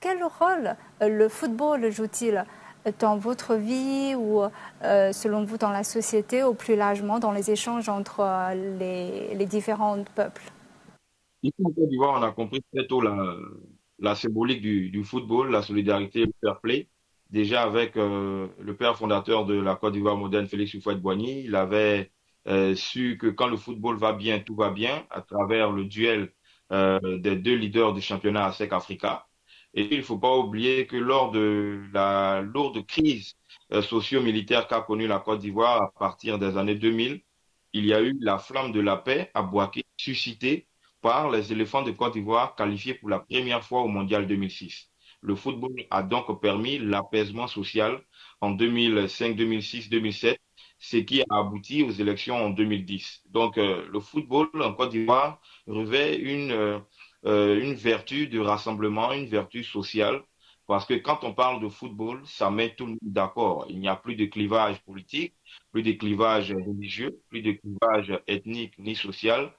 quel rôle le football joue-t-il dans votre vie ou selon vous dans la société ou plus largement dans les échanges entre les, différents peuples? Ici en Côte d'Ivoire, on a compris très tôt la, symbolique du, football, la solidarité et le fair play. Déjà avec le père fondateur de la Côte d'Ivoire moderne, Félix Houphouët-Boigny, il avait su que quand le football va bien, tout va bien à travers le duel des deux leaders du championnat ASEC Africa. Et il ne faut pas oublier que lors de la lourde crise euh, socio-militaire qu'a connue la Côte d'Ivoire à partir des années 2000, il y a eu la flamme de la paix à Boaké, suscitée par les éléphants de Côte d'Ivoire qualifiés pour la première fois au Mondial 2006. Le football a donc permis l'apaisement social en 2005, 2006, 2007, ce qui a abouti aux élections en 2010. Donc euh, le football en Côte d'Ivoire revêt une euh, euh, une vertu de rassemblement, une vertu sociale, parce que quand on parle de football, ça met tout le monde d'accord. Il n'y a plus de clivage politique, plus de clivage religieux, plus de clivage ethnique ni social.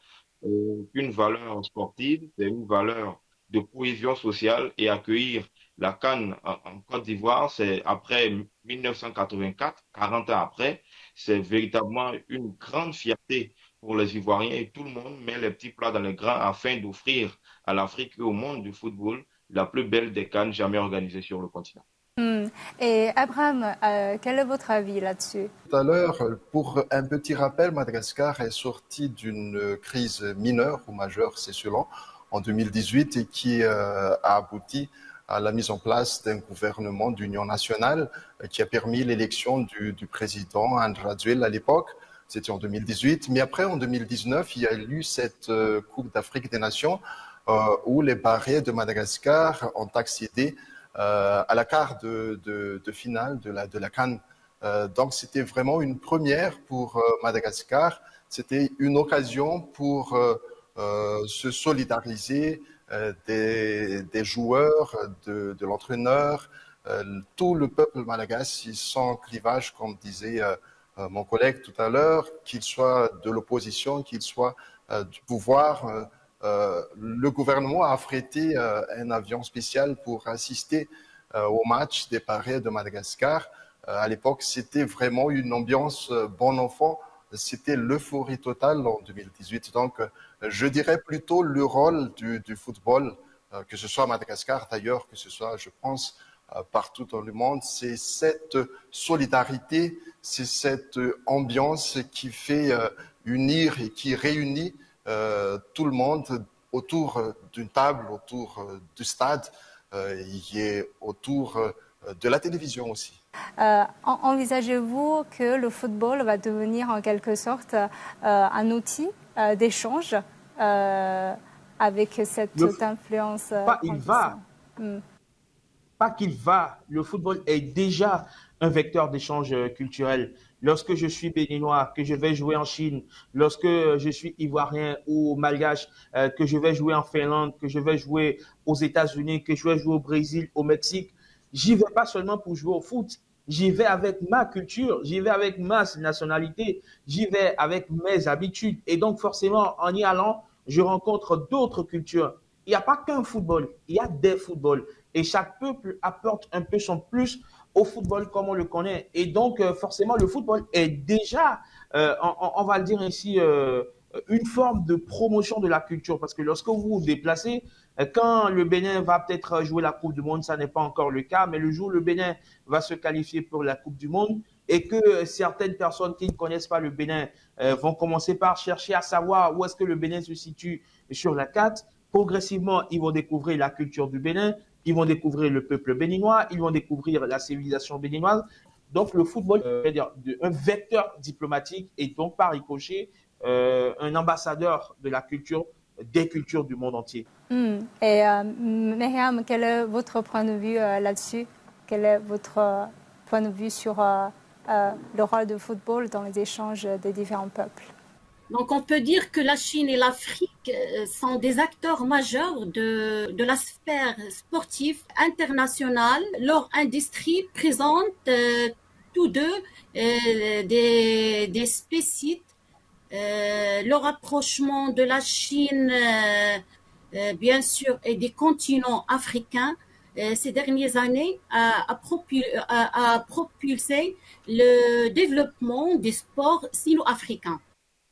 Euh, une valeur sportive, c'est une valeur de cohésion sociale et accueillir la Cannes en, Côte d'Ivoire, c'est après 1984, 40 ans après, c'est véritablement une grande fierté pour les Ivoiriens et tout le monde met les petits plats dans les grands afin d'offrir à l'Afrique et au monde du football la plus belle des cannes jamais organisées sur le continent. Hmm. Et Abraham, euh, quel est votre avis là-dessus? Tout à l'heure, pour un petit rappel, Madagascar est sorti d'une crise mineure ou majeure, c'est selon, en 2018 et qui euh, a abouti à la mise en place d'un gouvernement d'union nationale qui a permis l'élection du, du, président André à l'époque. C'était en 2018. Mais après, en 2019, il y a eu cette Coupe d'Afrique des Nations euh, où les barrières de Madagascar ont accédé euh, à la carte de, finale de la, de Cannes. Euh, donc c'était vraiment une première pour Madagascar. C'était une occasion pour se solidariser des, joueurs, de, l'entraîneur, tout le peuple malagasy sans clivage, comme disait mon collègue tout à l'heure, qu'il soit de l'opposition, qu'il soit du pouvoir. Euh, le gouvernement a affrété euh, un avion spécial pour assister euh, au match des Paris de Madagascar. à l'époque, c'était vraiment une ambiance bon enfant. C'était l'euphorie totale en 2018. Donc, je dirais plutôt le rôle du, football, que ce soit à Madagascar d'ailleurs, que ce soit, je pense, partout dans le monde, c'est cette solidarité, c'est cette ambiance qui fait unir et qui réunit euh, tout le monde autour euh, d'une table, autour euh, du stade, y est autour de la télévision aussi. Envisagez-vous que le football va devenir en quelque sorte un outil d'échange avec cette influence Pas il va. Pas qu'il va. Le football est déjà un vecteur d'échange culturel lorsque je suis béninois, que je vais jouer en Chine, lorsque je suis ivoirien ou malgache, euh, que je vais jouer en Finlande, que je vais jouer aux États-Unis, que je vais jouer au Brésil, au Mexique, j'y vais pas seulement pour jouer au foot. J'y vais avec ma culture, j'y vais avec ma nationalité, j'y vais avec mes habitudes. Et donc, forcément, en y allant, je rencontre d'autres cultures. Il n'y a pas qu'un football, il y a des footballs. Et chaque peuple apporte un peu son plus au football comme on le connaît. Et donc, euh, forcément, le football est déjà, euh, on, va le dire ici, euh, une forme de promotion de la culture. Parce que lorsque vous vous déplacez, quand le Bénin va peut-être jouer la Coupe du Monde, ça n'est pas encore le cas, mais le jour où le Bénin va se qualifier pour la Coupe du Monde et que certaines personnes qui ne connaissent pas le Bénin vont commencer par chercher à savoir où est-ce que le Bénin se situe sur la carte, progressivement, ils vont découvrir la culture du Bénin, ils vont découvrir le peuple béninois, ils vont découvrir la civilisation béninoise. Donc le football est un vecteur diplomatique et donc par ricochet euh, un ambassadeur de la culture, des cultures du monde entier. Hmm. Et euh, Myriam, quel est votre point de vue euh, là-dessus? Quel est votre point de vue sur le rôle du football dans les échanges des différents peuples? Donc on peut dire que la Chine et l'Afrique euh, sont des acteurs majeurs de, la sphère sportive internationale. Leur industrie présente euh, tous deux euh, des, des spécites. le rapprochement de la Chine, bien sûr, et des continents africains ces dernières années a, propulsé le développement des sports sino-africains.